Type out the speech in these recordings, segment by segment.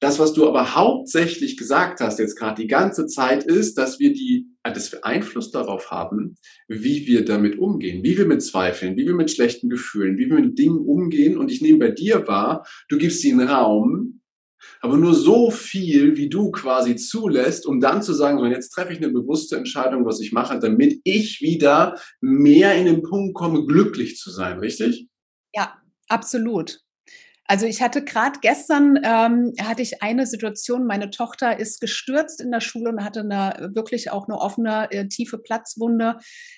Das, was du aber hauptsächlich gesagt hast jetzt gerade die ganze Zeit, ist, dass wir die, äh, dass wir Einfluss darauf haben, wie wir damit umgehen, wie wir mit Zweifeln, wie wir mit schlechten Gefühlen, wie wir mit Dingen umgehen. Und ich nehme bei dir wahr, du gibst ihnen Raum, aber nur so viel, wie du quasi zulässt, um dann zu sagen, so jetzt treffe ich eine bewusste Entscheidung, was ich mache, damit ich wieder mehr in den Punkt komme, glücklich zu sein, richtig? Ja, absolut. Also ich hatte gerade gestern ähm, hatte ich eine Situation. Meine Tochter ist gestürzt in der Schule und hatte eine wirklich auch eine offene äh, tiefe Platzwunde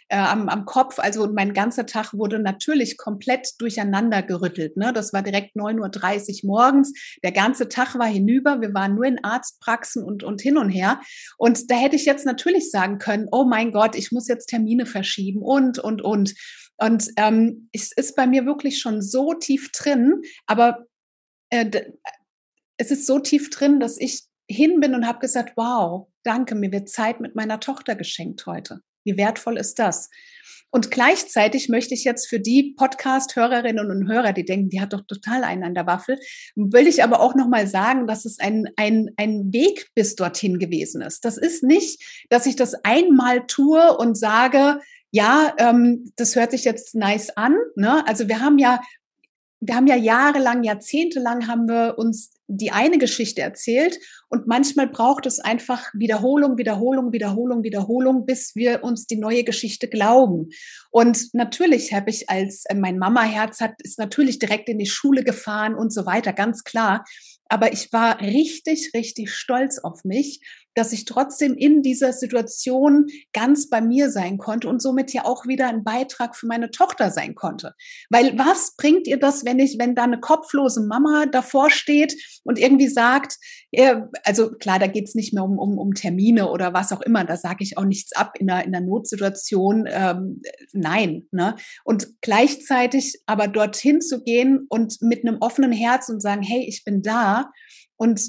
äh, am, am Kopf. Also mein ganzer Tag wurde natürlich komplett durcheinander gerüttelt. Ne? Das war direkt 9.30 Uhr morgens. Der ganze Tag war hinüber. Wir waren nur in Arztpraxen und, und hin und her. Und da hätte ich jetzt natürlich sagen können, oh mein Gott, ich muss jetzt Termine verschieben und, und, und. Und ähm, es ist bei mir wirklich schon so tief drin, aber äh, es ist so tief drin, dass ich hin bin und habe gesagt, wow, danke, mir wird Zeit mit meiner Tochter geschenkt heute. Wie wertvoll ist das? Und gleichzeitig möchte ich jetzt für die Podcast-Hörerinnen und Hörer, die denken, die hat doch total einen an der Waffel, will ich aber auch nochmal sagen, dass es ein, ein, ein Weg bis dorthin gewesen ist. Das ist nicht, dass ich das einmal tue und sage, ja, ähm, das hört sich jetzt nice an. Ne? Also wir haben ja, wir haben ja jahrelang, jahrzehntelang haben wir uns die eine Geschichte erzählt und manchmal braucht es einfach Wiederholung, Wiederholung, Wiederholung, Wiederholung, bis wir uns die neue Geschichte glauben. Und natürlich habe ich als äh, mein Mama-Herz hat, ist natürlich direkt in die Schule gefahren und so weiter, ganz klar. Aber ich war richtig, richtig stolz auf mich, dass ich trotzdem in dieser Situation ganz bei mir sein konnte und somit ja auch wieder ein Beitrag für meine Tochter sein konnte. Weil was bringt ihr das, wenn ich, wenn da eine kopflose Mama davor steht und irgendwie sagt, also klar, da geht es nicht mehr um, um, um Termine oder was auch immer, da sage ich auch nichts ab in einer, in einer Notsituation, ähm, nein. Ne? Und gleichzeitig aber dorthin zu gehen und mit einem offenen Herz und sagen, hey, ich bin da und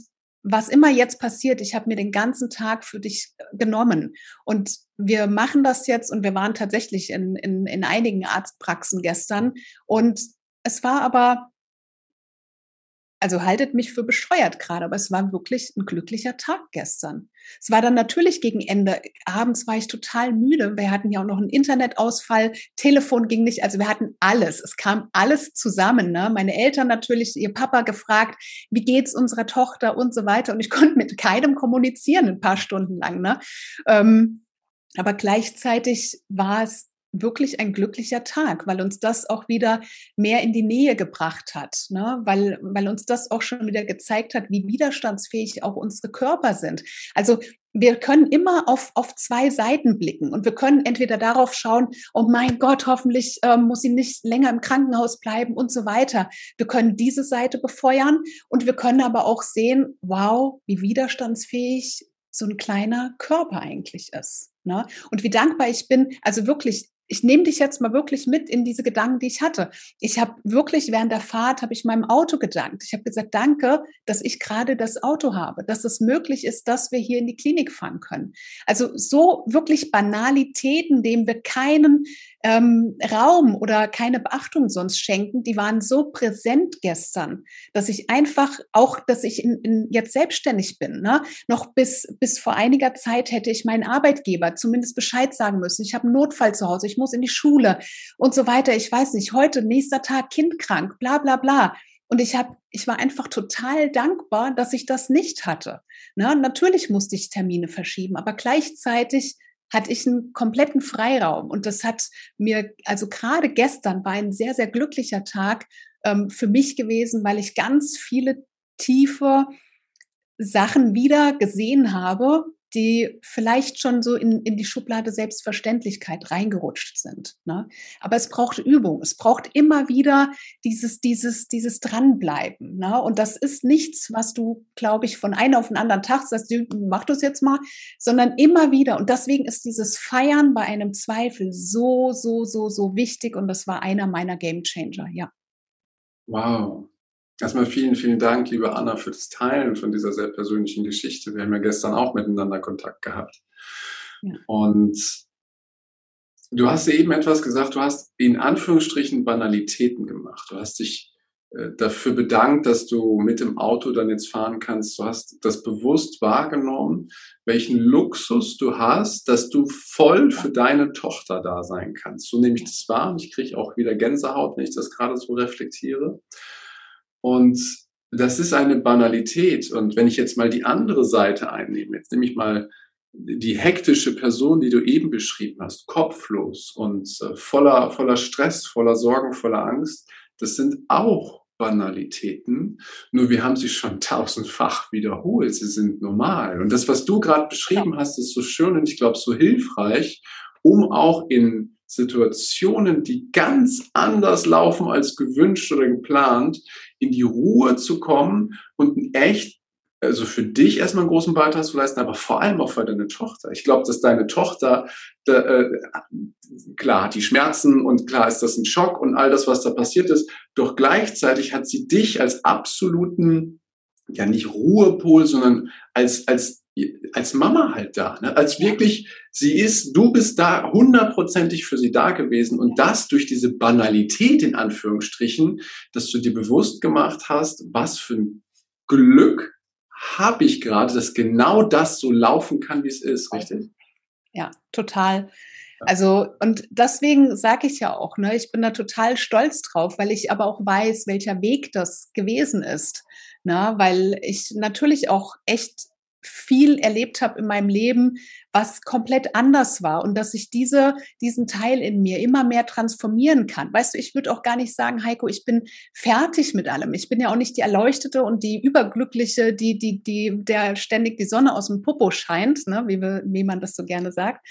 was immer jetzt passiert, ich habe mir den ganzen Tag für dich äh, genommen. Und wir machen das jetzt und wir waren tatsächlich in, in, in einigen Arztpraxen gestern. Und es war aber also haltet mich für bescheuert gerade, aber es war wirklich ein glücklicher Tag gestern. Es war dann natürlich gegen Ende. Abends war ich total müde. Wir hatten ja auch noch einen Internetausfall, Telefon ging nicht, also wir hatten alles. Es kam alles zusammen. Ne? Meine Eltern natürlich, ihr Papa gefragt, wie geht's unserer Tochter und so weiter. Und ich konnte mit keinem kommunizieren ein paar Stunden lang. Ne? Ähm, aber gleichzeitig war es wirklich ein glücklicher Tag, weil uns das auch wieder mehr in die Nähe gebracht hat, ne? weil, weil uns das auch schon wieder gezeigt hat, wie widerstandsfähig auch unsere Körper sind. Also wir können immer auf, auf zwei Seiten blicken und wir können entweder darauf schauen, oh mein Gott, hoffentlich äh, muss sie nicht länger im Krankenhaus bleiben und so weiter. Wir können diese Seite befeuern und wir können aber auch sehen, wow, wie widerstandsfähig so ein kleiner Körper eigentlich ist. Ne? Und wie dankbar ich bin, also wirklich ich nehme dich jetzt mal wirklich mit in diese Gedanken, die ich hatte. Ich habe wirklich während der Fahrt habe ich meinem Auto gedankt. Ich habe gesagt, danke, dass ich gerade das Auto habe, dass es möglich ist, dass wir hier in die Klinik fahren können. Also so wirklich Banalitäten, denen wir keinen ähm, Raum oder keine Beachtung sonst schenken, die waren so präsent gestern, dass ich einfach auch, dass ich in, in jetzt selbstständig bin. Ne? Noch bis, bis vor einiger Zeit hätte ich meinen Arbeitgeber zumindest Bescheid sagen müssen. Ich habe einen Notfall zu Hause, ich muss in die Schule und so weiter. Ich weiß nicht, heute, nächster Tag, Kind krank, bla bla bla. Und ich habe, ich war einfach total dankbar, dass ich das nicht hatte. Ne? Natürlich musste ich Termine verschieben, aber gleichzeitig hatte ich einen kompletten Freiraum. Und das hat mir, also gerade gestern war ein sehr, sehr glücklicher Tag ähm, für mich gewesen, weil ich ganz viele tiefe Sachen wieder gesehen habe, die vielleicht schon so in, in die Schublade Selbstverständlichkeit reingerutscht sind. Ne? Aber es braucht Übung. Es braucht immer wieder dieses, dieses, dieses Dranbleiben. Ne? Und das ist nichts, was du, glaube ich, von einem auf den anderen Tag sagst, mach das jetzt mal, sondern immer wieder. Und deswegen ist dieses Feiern bei einem Zweifel so, so, so, so wichtig. Und das war einer meiner Game Changer, ja. Wow. Erstmal vielen, vielen Dank, liebe Anna, für das Teilen von dieser sehr persönlichen Geschichte. Wir haben ja gestern auch miteinander Kontakt gehabt. Ja. Und du hast eben etwas gesagt, du hast in Anführungsstrichen Banalitäten gemacht. Du hast dich äh, dafür bedankt, dass du mit dem Auto dann jetzt fahren kannst. Du hast das bewusst wahrgenommen, welchen Luxus du hast, dass du voll für deine Tochter da sein kannst. So nehme ich das wahr und ich kriege auch wieder Gänsehaut, wenn ich das gerade so reflektiere. Und das ist eine Banalität. Und wenn ich jetzt mal die andere Seite einnehme, jetzt nehme ich mal die hektische Person, die du eben beschrieben hast, kopflos und äh, voller, voller Stress, voller Sorgen, voller Angst, das sind auch Banalitäten, nur wir haben sie schon tausendfach wiederholt. Sie sind normal. Und das, was du gerade beschrieben hast, ist so schön und ich glaube so hilfreich, um auch in Situationen, die ganz anders laufen als gewünscht oder geplant, in die Ruhe zu kommen und echt also für dich erstmal einen großen Beitrag zu leisten, aber vor allem auch für deine Tochter. Ich glaube, dass deine Tochter, da, äh, klar hat die Schmerzen und klar ist das ein Schock und all das, was da passiert ist, doch gleichzeitig hat sie dich als absoluten, ja nicht Ruhepol, sondern als, als, als Mama halt da, ne? als wirklich, sie ist, du bist da hundertprozentig für sie da gewesen und das durch diese Banalität in Anführungsstrichen, dass du dir bewusst gemacht hast, was für ein Glück habe ich gerade, dass genau das so laufen kann, wie es ist, richtig? Ja, total. Also, und deswegen sage ich ja auch, ne, ich bin da total stolz drauf, weil ich aber auch weiß, welcher Weg das gewesen ist. Ne, weil ich natürlich auch echt viel erlebt habe in meinem Leben, was komplett anders war und dass ich diese, diesen Teil in mir immer mehr transformieren kann. Weißt du, ich würde auch gar nicht sagen, Heiko, ich bin fertig mit allem. Ich bin ja auch nicht die Erleuchtete und die Überglückliche, die, die, die, der ständig die Sonne aus dem Popo scheint, ne, wie, wir, wie man das so gerne sagt.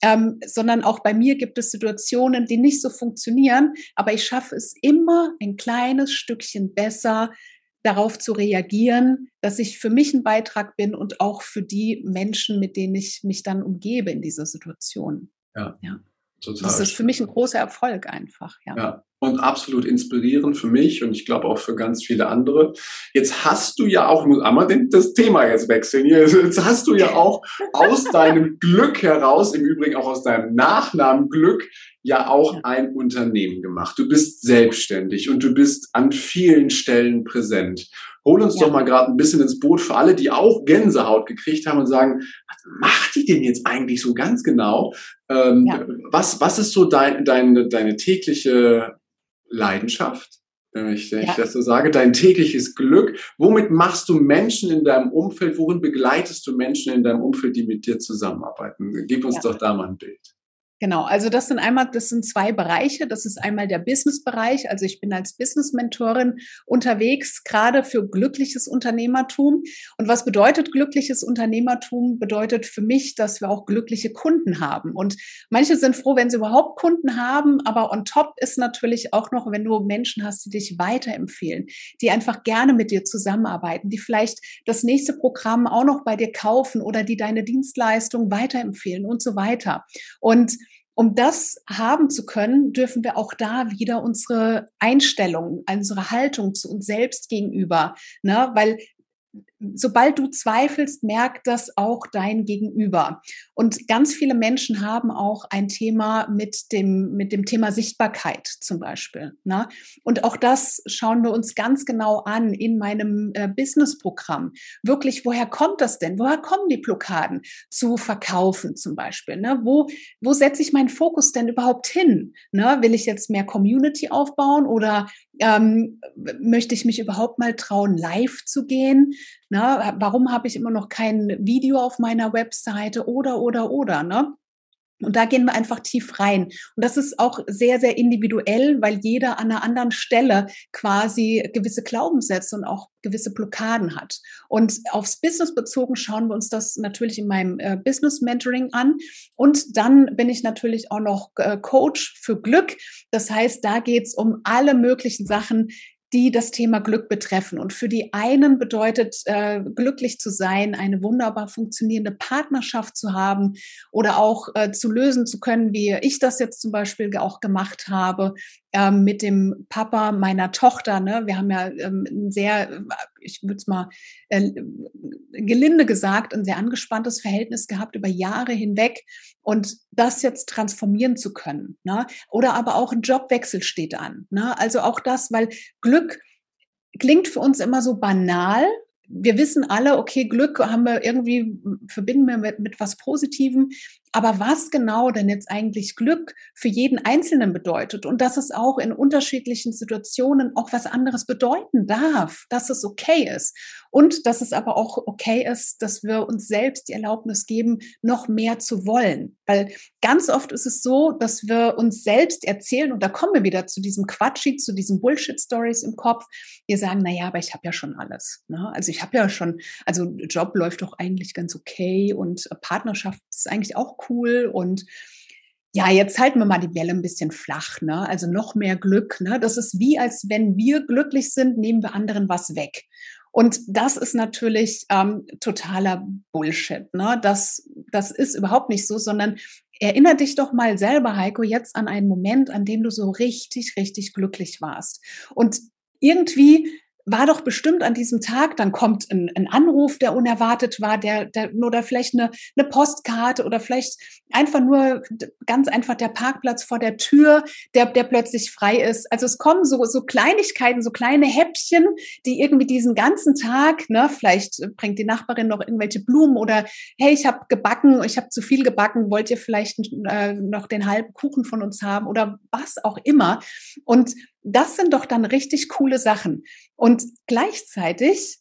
Ähm, sondern auch bei mir gibt es Situationen, die nicht so funktionieren, aber ich schaffe es immer ein kleines Stückchen besser, darauf zu reagieren, dass ich für mich ein Beitrag bin und auch für die Menschen, mit denen ich mich dann umgebe in dieser Situation. Ja. ja. Total. Das ist für mich ein großer Erfolg einfach. Ja. ja. Und absolut inspirierend für mich und ich glaube auch für ganz viele andere. Jetzt hast du ja auch, muss einmal das Thema jetzt wechseln hier, jetzt hast du ja auch aus deinem Glück heraus, im Übrigen auch aus deinem Nachnamen Glück, ja auch ein Unternehmen gemacht. Du bist selbstständig und du bist an vielen Stellen präsent. Hol uns ja. doch mal gerade ein bisschen ins Boot für alle, die auch Gänsehaut gekriegt haben und sagen, was macht die denn jetzt eigentlich so ganz genau? Ähm, ja. was, was ist so dein, dein, deine tägliche Leidenschaft? Wenn ich, wenn ja. ich das so sage, dein tägliches Glück. Womit machst du Menschen in deinem Umfeld? Worin begleitest du Menschen in deinem Umfeld, die mit dir zusammenarbeiten? Gib uns doch da mal ein Bild. Genau, also das sind einmal, das sind zwei Bereiche. Das ist einmal der Business-Bereich. Also ich bin als Business-Mentorin unterwegs, gerade für glückliches Unternehmertum. Und was bedeutet glückliches Unternehmertum? Bedeutet für mich, dass wir auch glückliche Kunden haben. Und manche sind froh, wenn sie überhaupt Kunden haben. Aber on top ist natürlich auch noch, wenn du Menschen hast, die dich weiterempfehlen, die einfach gerne mit dir zusammenarbeiten, die vielleicht das nächste Programm auch noch bei dir kaufen oder die deine Dienstleistung weiterempfehlen und so weiter. Und um das haben zu können, dürfen wir auch da wieder unsere Einstellung, unsere Haltung zu uns selbst gegenüber, ne? weil sobald du zweifelst, merkt das auch dein Gegenüber. Und ganz viele Menschen haben auch ein Thema mit dem, mit dem Thema Sichtbarkeit zum Beispiel. Ne? Und auch das schauen wir uns ganz genau an in meinem äh, Business-Programm. Wirklich, woher kommt das denn? Woher kommen die Blockaden zu verkaufen zum Beispiel? Ne? Wo, wo setze ich meinen Fokus denn überhaupt hin? Ne? Will ich jetzt mehr Community aufbauen oder ähm, möchte ich mich überhaupt mal trauen, live zu gehen? Ne? Warum habe ich immer noch kein Video auf meiner Webseite oder, oder, oder, ne? Und da gehen wir einfach tief rein. Und das ist auch sehr, sehr individuell, weil jeder an einer anderen Stelle quasi gewisse Glaubenssätze und auch gewisse Blockaden hat. Und aufs Business bezogen schauen wir uns das natürlich in meinem äh, Business Mentoring an. Und dann bin ich natürlich auch noch äh, Coach für Glück. Das heißt, da geht es um alle möglichen Sachen, die das Thema Glück betreffen. Und für die einen bedeutet äh, glücklich zu sein, eine wunderbar funktionierende Partnerschaft zu haben oder auch äh, zu lösen zu können, wie ich das jetzt zum Beispiel auch gemacht habe, ähm, mit dem Papa meiner Tochter. Ne? Wir haben ja ähm, ein sehr, ich würde es mal äh, gelinde gesagt, ein sehr angespanntes Verhältnis gehabt über Jahre hinweg und das jetzt transformieren zu können. Ne? Oder aber auch ein Jobwechsel steht an. Ne? Also auch das, weil Glück klingt für uns immer so banal, wir wissen alle, okay, Glück haben wir irgendwie, verbinden wir mit, mit was Positivem. Aber was genau denn jetzt eigentlich Glück für jeden Einzelnen bedeutet und dass es auch in unterschiedlichen Situationen auch was anderes bedeuten darf, dass es okay ist und dass es aber auch okay ist, dass wir uns selbst die Erlaubnis geben, noch mehr zu wollen. Weil ganz oft ist es so, dass wir uns selbst erzählen und da kommen wir wieder zu diesem Quatschi, zu diesen Bullshit-Stories im Kopf. Wir sagen, na ja, aber ich habe ja schon alles. Ne? Also ich habe ja schon, also Job läuft doch eigentlich ganz okay und Partnerschaft ist eigentlich auch cool und ja, jetzt halten wir mal die Bälle ein bisschen flach, ne? Also noch mehr Glück, ne? Das ist wie, als wenn wir glücklich sind, nehmen wir anderen was weg. Und das ist natürlich ähm, totaler Bullshit. Ne? Das, das ist überhaupt nicht so, sondern erinnere dich doch mal selber, Heiko, jetzt an einen Moment, an dem du so richtig, richtig glücklich warst. Und irgendwie war doch bestimmt an diesem Tag, dann kommt ein, ein Anruf, der unerwartet war, der, der oder vielleicht eine, eine Postkarte oder vielleicht einfach nur ganz einfach der Parkplatz vor der Tür, der, der plötzlich frei ist. Also es kommen so, so Kleinigkeiten, so kleine Häppchen, die irgendwie diesen ganzen Tag, ne, vielleicht bringt die Nachbarin noch irgendwelche Blumen oder hey, ich habe gebacken, ich habe zu viel gebacken, wollt ihr vielleicht äh, noch den halben Kuchen von uns haben oder was auch immer. Und das sind doch dann richtig coole Sachen. Und gleichzeitig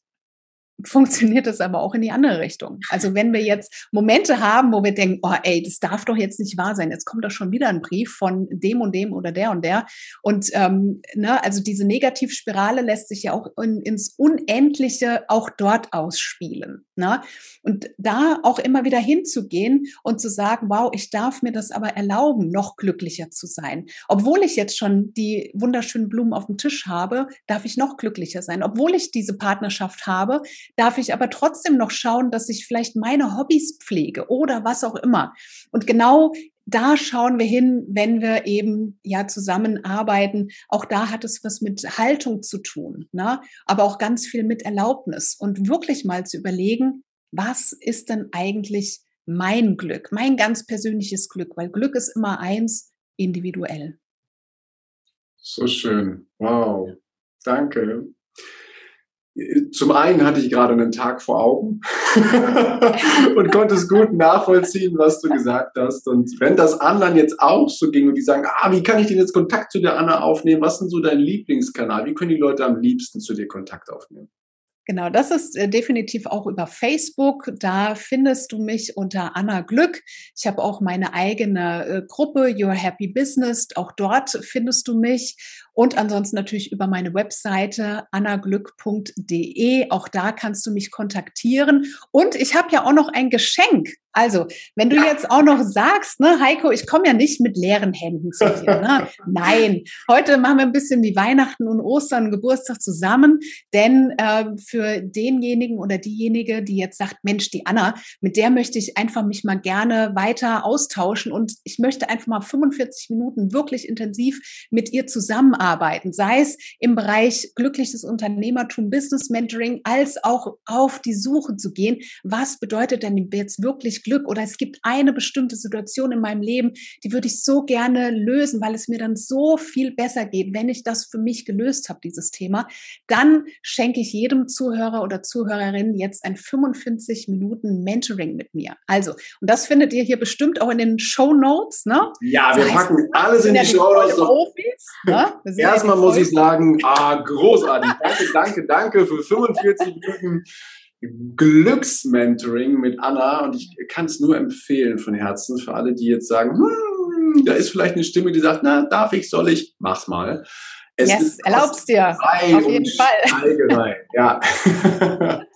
funktioniert das aber auch in die andere Richtung. Also wenn wir jetzt Momente haben, wo wir denken, oh ey, das darf doch jetzt nicht wahr sein, jetzt kommt doch schon wieder ein Brief von dem und dem oder der und der. Und ähm, ne, also diese Negativspirale lässt sich ja auch in, ins Unendliche auch dort ausspielen. Ne? Und da auch immer wieder hinzugehen und zu sagen, wow, ich darf mir das aber erlauben, noch glücklicher zu sein. Obwohl ich jetzt schon die wunderschönen Blumen auf dem Tisch habe, darf ich noch glücklicher sein. Obwohl ich diese Partnerschaft habe, darf ich aber trotzdem noch schauen, dass ich vielleicht meine Hobbys pflege oder was auch immer. Und genau da schauen wir hin, wenn wir eben ja zusammenarbeiten. Auch da hat es was mit Haltung zu tun, ne? aber auch ganz viel mit Erlaubnis und wirklich mal zu überlegen, was ist denn eigentlich mein Glück, mein ganz persönliches Glück, weil Glück ist immer eins, individuell. So schön. Wow. Danke. Zum einen hatte ich gerade einen Tag vor Augen und konnte es gut nachvollziehen, was du gesagt hast. Und wenn das anderen jetzt auch so ging und die sagen, ah, wie kann ich denn jetzt Kontakt zu der Anna aufnehmen? Was ist denn so dein Lieblingskanal? Wie können die Leute am liebsten zu dir Kontakt aufnehmen? Genau, das ist äh, definitiv auch über Facebook. Da findest du mich unter Anna Glück. Ich habe auch meine eigene äh, Gruppe Your Happy Business. Auch dort findest du mich. Und ansonsten natürlich über meine Webseite annaglück.de. Auch da kannst du mich kontaktieren. Und ich habe ja auch noch ein Geschenk. Also, wenn du jetzt auch noch sagst, ne, Heiko, ich komme ja nicht mit leeren Händen zu dir. Ne? Nein, heute machen wir ein bisschen wie Weihnachten und Ostern und Geburtstag zusammen. Denn äh, für denjenigen oder diejenige, die jetzt sagt, Mensch, die Anna, mit der möchte ich einfach mich mal gerne weiter austauschen und ich möchte einfach mal 45 Minuten wirklich intensiv mit ihr zusammenarbeiten zusammenarbeiten, sei es im Bereich glückliches Unternehmertum, Business Mentoring, als auch auf die Suche zu gehen, was bedeutet denn jetzt wirklich Glück? Oder es gibt eine bestimmte Situation in meinem Leben, die würde ich so gerne lösen, weil es mir dann so viel besser geht, wenn ich das für mich gelöst habe, dieses Thema. Dann schenke ich jedem Zuhörer oder Zuhörerin jetzt ein 45 Minuten Mentoring mit mir. Also, und das findet ihr hier bestimmt auch in den Show Notes. Ne? Ja, wir das heißt, packen alles in die Show Notes. Ne? Erstmal muss ich sagen, ah, großartig. Danke, danke, danke für 45 Minuten Glücksmentoring mit Anna. Und ich kann es nur empfehlen von Herzen für alle, die jetzt sagen, hm, da ist vielleicht eine Stimme, die sagt, na, darf ich, soll ich, mach's mal. Es yes, erlaubst dir. Auf jeden Fall. Allgemein, ja.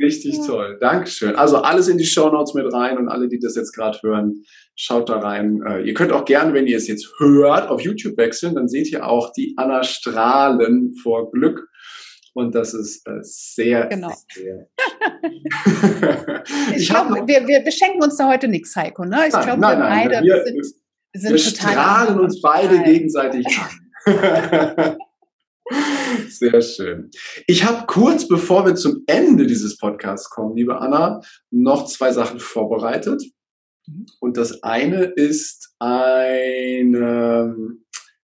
Richtig toll. Dankeschön. Also alles in die Show Notes mit rein und alle, die das jetzt gerade hören, schaut da rein. Äh, ihr könnt auch gerne, wenn ihr es jetzt hört, auf YouTube wechseln, dann seht ihr auch die Anna Strahlen vor Glück. Und das ist äh, sehr, genau. sehr. ich, ich glaube, wir, wir beschenken uns da heute nichts, Heiko. Ne? Ich glaube, wir beide wir, sind, sind wir strahlen uns beide gegenseitig an. Sehr schön. Ich habe kurz bevor wir zum Ende dieses Podcasts kommen, liebe Anna, noch zwei Sachen vorbereitet. Und das eine ist eine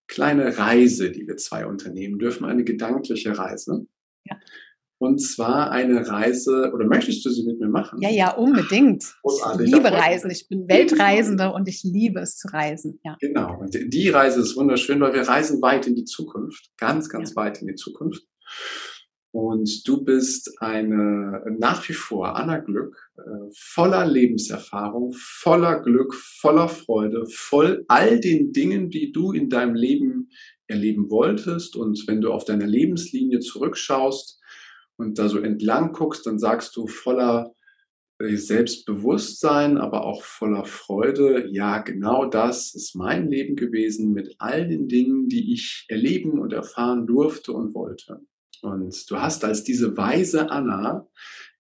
kleine Reise, die wir zwei unternehmen dürfen, eine gedankliche Reise. Ja. Und zwar eine Reise, oder möchtest du sie mit mir machen? Ja, ja, unbedingt. Großartig. Ich liebe Reisen. Ich bin Weltreisende und ich liebe es zu reisen. Ja. Genau. Und die Reise ist wunderschön, weil wir reisen weit in die Zukunft. Ganz, ganz ja. weit in die Zukunft. Und du bist eine nach wie vor Anna Glück, äh, voller Lebenserfahrung, voller Glück, voller Freude, voll all den Dingen, die du in deinem Leben erleben wolltest. Und wenn du auf deine Lebenslinie zurückschaust, und da so entlang guckst, dann sagst du voller äh, Selbstbewusstsein, aber auch voller Freude, ja, genau das ist mein Leben gewesen mit all den Dingen, die ich erleben und erfahren durfte und wollte. Und du hast als diese weise Anna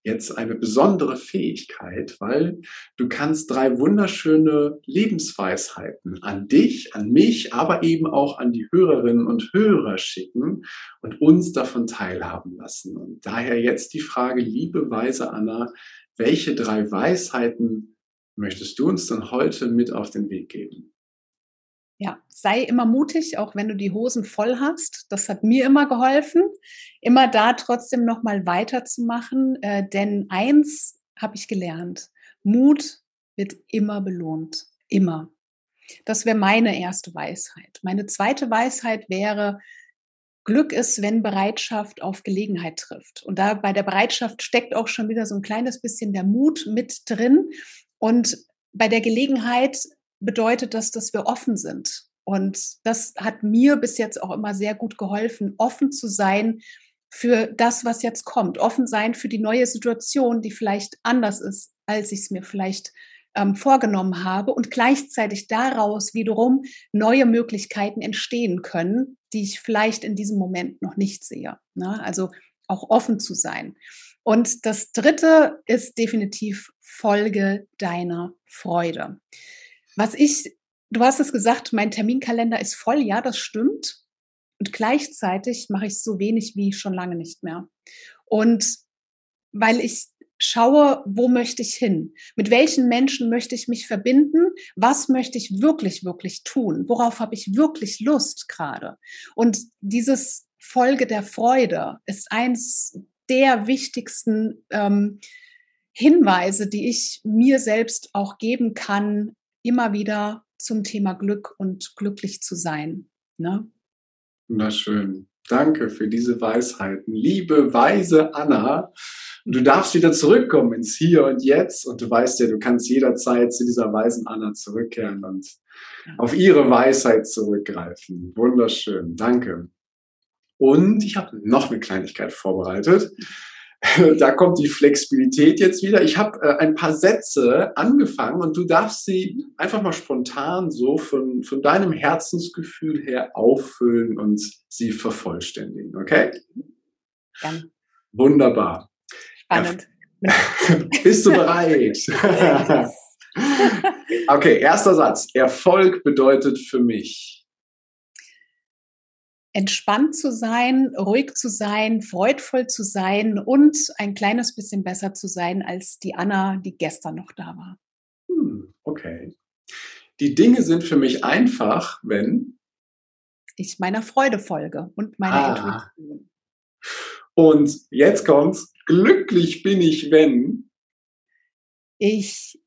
jetzt eine besondere Fähigkeit, weil du kannst drei wunderschöne Lebensweisheiten an dich, an mich, aber eben auch an die Hörerinnen und Hörer schicken und uns davon teilhaben lassen. Und daher jetzt die Frage, liebe weise Anna, welche drei Weisheiten möchtest du uns denn heute mit auf den Weg geben? Ja, sei immer mutig, auch wenn du die Hosen voll hast. Das hat mir immer geholfen, immer da trotzdem noch mal weiterzumachen. Äh, denn eins habe ich gelernt: Mut wird immer belohnt, immer. Das wäre meine erste Weisheit. Meine zweite Weisheit wäre: Glück ist, wenn Bereitschaft auf Gelegenheit trifft. Und da bei der Bereitschaft steckt auch schon wieder so ein kleines bisschen der Mut mit drin. Und bei der Gelegenheit bedeutet das, dass wir offen sind. Und das hat mir bis jetzt auch immer sehr gut geholfen, offen zu sein für das, was jetzt kommt, offen sein für die neue Situation, die vielleicht anders ist, als ich es mir vielleicht ähm, vorgenommen habe und gleichzeitig daraus wiederum neue Möglichkeiten entstehen können, die ich vielleicht in diesem Moment noch nicht sehe. Ne? Also auch offen zu sein. Und das Dritte ist definitiv Folge deiner Freude. Was ich, du hast es gesagt, mein Terminkalender ist voll, ja, das stimmt. Und gleichzeitig mache ich so wenig wie schon lange nicht mehr. Und weil ich schaue, wo möchte ich hin? Mit welchen Menschen möchte ich mich verbinden? Was möchte ich wirklich, wirklich tun? Worauf habe ich wirklich Lust gerade? Und dieses Folge der Freude ist eins der wichtigsten ähm, Hinweise, die ich mir selbst auch geben kann, immer wieder zum Thema Glück und glücklich zu sein. Ne? Wunderschön. Danke für diese Weisheiten. Liebe, weise Anna, du darfst wieder zurückkommen ins Hier und Jetzt und du weißt ja, du kannst jederzeit zu dieser weisen Anna zurückkehren und auf ihre Weisheit zurückgreifen. Wunderschön. Danke. Und ich habe noch eine Kleinigkeit vorbereitet. da kommt die Flexibilität jetzt wieder. Ich habe äh, ein paar Sätze angefangen und du darfst sie einfach mal spontan so von, von deinem Herzensgefühl her auffüllen und sie vervollständigen, okay? Ja. Wunderbar. Spannend. Bist du bereit? okay, erster Satz. Erfolg bedeutet für mich entspannt zu sein, ruhig zu sein, freudvoll zu sein und ein kleines bisschen besser zu sein als die Anna, die gestern noch da war. Hm, okay. Die Dinge sind für mich einfach, wenn ich meiner Freude folge und meiner ah. Intuition. Und jetzt kommt's. Glücklich bin ich, wenn ich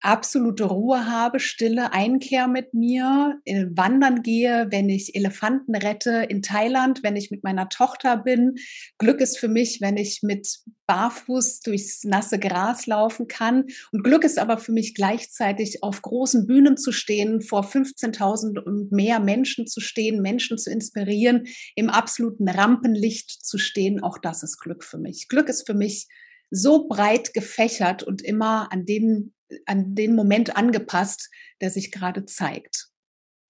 absolute Ruhe habe, Stille, Einkehr mit mir, äh, wandern gehe, wenn ich Elefanten rette in Thailand, wenn ich mit meiner Tochter bin. Glück ist für mich, wenn ich mit barfuß durchs nasse Gras laufen kann. Und Glück ist aber für mich gleichzeitig auf großen Bühnen zu stehen, vor 15.000 und mehr Menschen zu stehen, Menschen zu inspirieren, im absoluten Rampenlicht zu stehen. Auch das ist Glück für mich. Glück ist für mich so breit gefächert und immer an dem an den Moment angepasst, der sich gerade zeigt.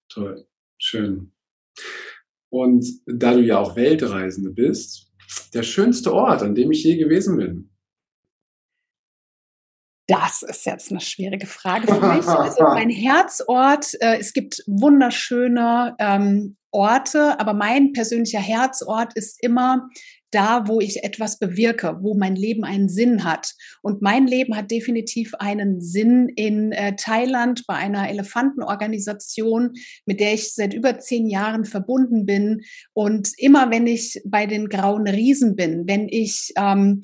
Toll, schön. Und da du ja auch Weltreisende bist, der schönste Ort, an dem ich je gewesen bin. Das ist jetzt eine schwierige Frage für mich. Also mein Herzort, äh, es gibt wunderschöne ähm, Orte, aber mein persönlicher Herzort ist immer da, wo ich etwas bewirke, wo mein Leben einen Sinn hat. Und mein Leben hat definitiv einen Sinn in äh, Thailand bei einer Elefantenorganisation, mit der ich seit über zehn Jahren verbunden bin. Und immer wenn ich bei den grauen Riesen bin, wenn ich ähm,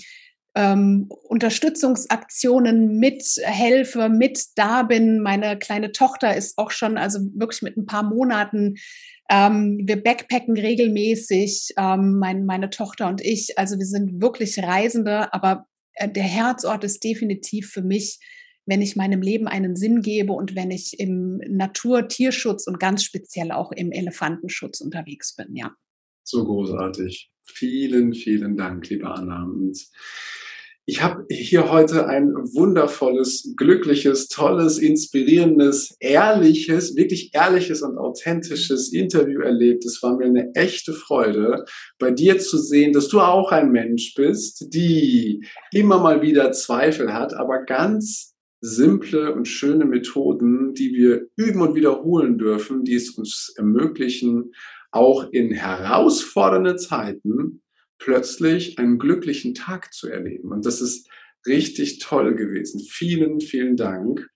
ähm, Unterstützungsaktionen mithelfe, mit da bin. Meine kleine Tochter ist auch schon, also wirklich mit ein paar Monaten ähm, wir backpacken regelmäßig, ähm, mein, meine Tochter und ich. Also wir sind wirklich Reisende, aber äh, der Herzort ist definitiv für mich, wenn ich meinem Leben einen Sinn gebe und wenn ich im Natur-Tierschutz und ganz speziell auch im Elefantenschutz unterwegs bin, ja. So großartig. Vielen, vielen Dank, liebe Anna. Und ich habe hier heute ein wundervolles, glückliches, tolles, inspirierendes, ehrliches, wirklich ehrliches und authentisches Interview erlebt. Es war mir eine echte Freude, bei dir zu sehen, dass du auch ein Mensch bist, die immer mal wieder Zweifel hat, aber ganz simple und schöne Methoden, die wir üben und wiederholen dürfen, die es uns ermöglichen, auch in herausfordernde Zeiten plötzlich einen glücklichen Tag zu erleben. Und das ist richtig toll gewesen. Vielen, vielen Dank.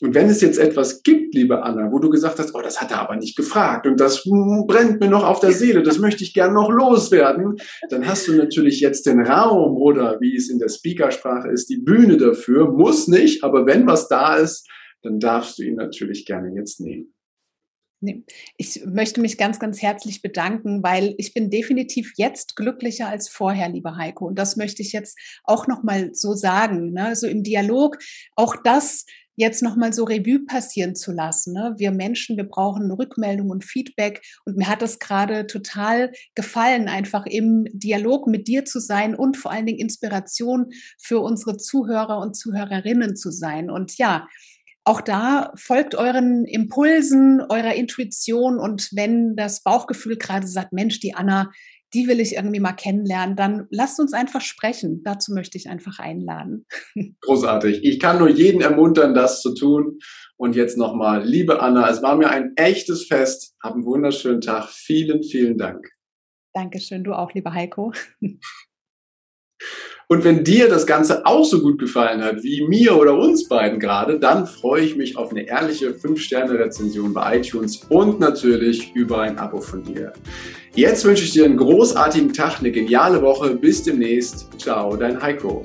Und wenn es jetzt etwas gibt, liebe Anna, wo du gesagt hast, oh, das hat er aber nicht gefragt und das brennt mir noch auf der Seele, das möchte ich gern noch loswerden, dann hast du natürlich jetzt den Raum oder wie es in der Speakersprache ist, die Bühne dafür. Muss nicht, aber wenn was da ist, dann darfst du ihn natürlich gerne jetzt nehmen. Ich möchte mich ganz, ganz herzlich bedanken, weil ich bin definitiv jetzt glücklicher als vorher, lieber Heiko. Und das möchte ich jetzt auch nochmal so sagen. Ne? So im Dialog, auch das jetzt nochmal so Revue passieren zu lassen. Ne? Wir Menschen, wir brauchen Rückmeldung und Feedback. Und mir hat es gerade total gefallen, einfach im Dialog mit dir zu sein und vor allen Dingen Inspiration für unsere Zuhörer und Zuhörerinnen zu sein. Und ja, auch da folgt euren Impulsen, eurer Intuition und wenn das Bauchgefühl gerade sagt, Mensch, die Anna, die will ich irgendwie mal kennenlernen, dann lasst uns einfach sprechen. Dazu möchte ich einfach einladen. Großartig. Ich kann nur jeden ermuntern, das zu tun. Und jetzt nochmal, liebe Anna, es war mir ein echtes Fest. Hab einen wunderschönen Tag. Vielen, vielen Dank. Dankeschön, du auch, lieber Heiko. Und wenn dir das Ganze auch so gut gefallen hat wie mir oder uns beiden gerade, dann freue ich mich auf eine ehrliche 5-Sterne-Rezension bei iTunes und natürlich über ein Abo von dir. Jetzt wünsche ich dir einen großartigen Tag, eine geniale Woche. Bis demnächst. Ciao, dein Heiko.